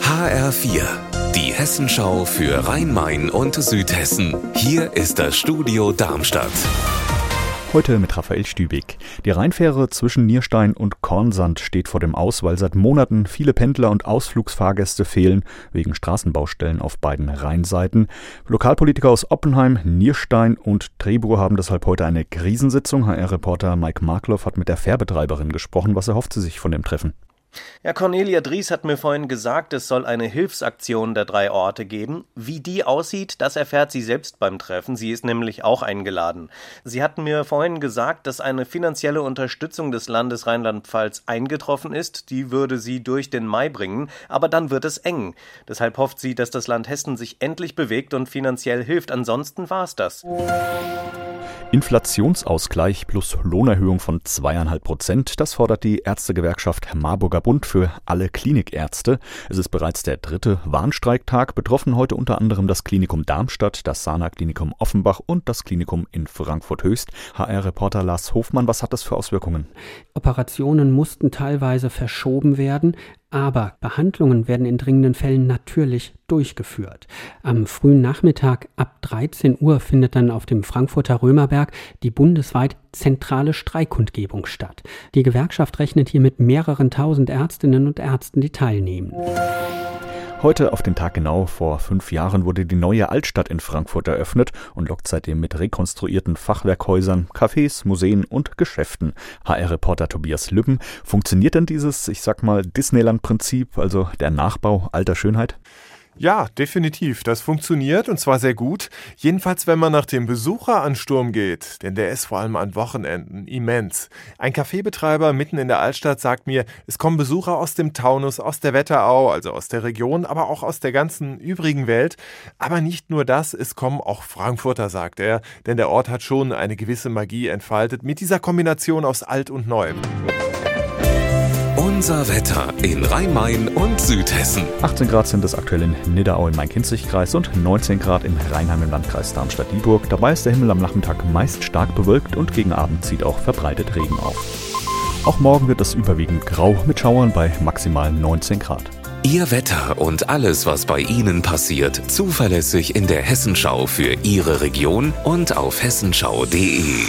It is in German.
HR4, die Hessenschau für Rhein-Main und Südhessen. Hier ist das Studio Darmstadt. Heute mit Raphael Stübig. Die Rheinfähre zwischen Nierstein und Kornsand steht vor dem Aus, weil seit Monaten viele Pendler und Ausflugsfahrgäste fehlen, wegen Straßenbaustellen auf beiden Rheinseiten. Lokalpolitiker aus Oppenheim, Nierstein und Trebur haben deshalb heute eine Krisensitzung. HR-Reporter Mike Markloff hat mit der Fährbetreiberin gesprochen. Was erhofft sie sich von dem Treffen? Ja, Cornelia Dries hat mir vorhin gesagt, es soll eine Hilfsaktion der drei Orte geben. Wie die aussieht, das erfährt sie selbst beim Treffen. Sie ist nämlich auch eingeladen. Sie hat mir vorhin gesagt, dass eine finanzielle Unterstützung des Landes Rheinland-Pfalz eingetroffen ist. Die würde sie durch den Mai bringen, aber dann wird es eng. Deshalb hofft sie, dass das Land Hessen sich endlich bewegt und finanziell hilft. Ansonsten war es das. Inflationsausgleich plus Lohnerhöhung von zweieinhalb Prozent, das fordert die Ärztegewerkschaft Marburger Bund für alle Klinikärzte. Es ist bereits der dritte Warnstreiktag, betroffen heute unter anderem das Klinikum Darmstadt, das Sana-Klinikum Offenbach und das Klinikum in Frankfurt-Höchst. HR-Reporter Lars Hofmann, was hat das für Auswirkungen? Operationen mussten teilweise verschoben werden, aber Behandlungen werden in dringenden Fällen natürlich durchgeführt. Am frühen Nachmittag ab 13 Uhr findet dann auf dem Frankfurter Römerberg die bundesweit zentrale Streikkundgebung statt. Die Gewerkschaft rechnet hier mit mehreren tausend Ärztinnen und Ärzten, die teilnehmen. Heute auf den Tag genau vor fünf Jahren wurde die neue Altstadt in Frankfurt eröffnet und lockt seitdem mit rekonstruierten Fachwerkhäusern, Cafés, Museen und Geschäften. HR-Reporter Tobias Lübben. Funktioniert denn dieses, ich sag mal, Disneyland-Prinzip, also der Nachbau alter Schönheit? Ja, definitiv. Das funktioniert und zwar sehr gut. Jedenfalls, wenn man nach dem Besucheransturm geht, denn der ist vor allem an Wochenenden immens. Ein Kaffeebetreiber mitten in der Altstadt sagt mir, es kommen Besucher aus dem Taunus, aus der Wetterau, also aus der Region, aber auch aus der ganzen übrigen Welt. Aber nicht nur das, es kommen auch Frankfurter, sagt er, denn der Ort hat schon eine gewisse Magie entfaltet mit dieser Kombination aus Alt und Neu. Unser Wetter in Rhein-Main und Südhessen. 18 Grad sind es aktuell in Nidderau im Main-Kinzig-Kreis und 19 Grad in Rheinheim im Landkreis Darmstadt-Dieburg. Dabei ist der Himmel am Nachmittag meist stark bewölkt und gegen Abend zieht auch verbreitet Regen auf. Auch morgen wird es überwiegend grau mit Schauern bei maximal 19 Grad. Ihr Wetter und alles, was bei Ihnen passiert, zuverlässig in der Hessenschau für Ihre Region und auf hessenschau.de.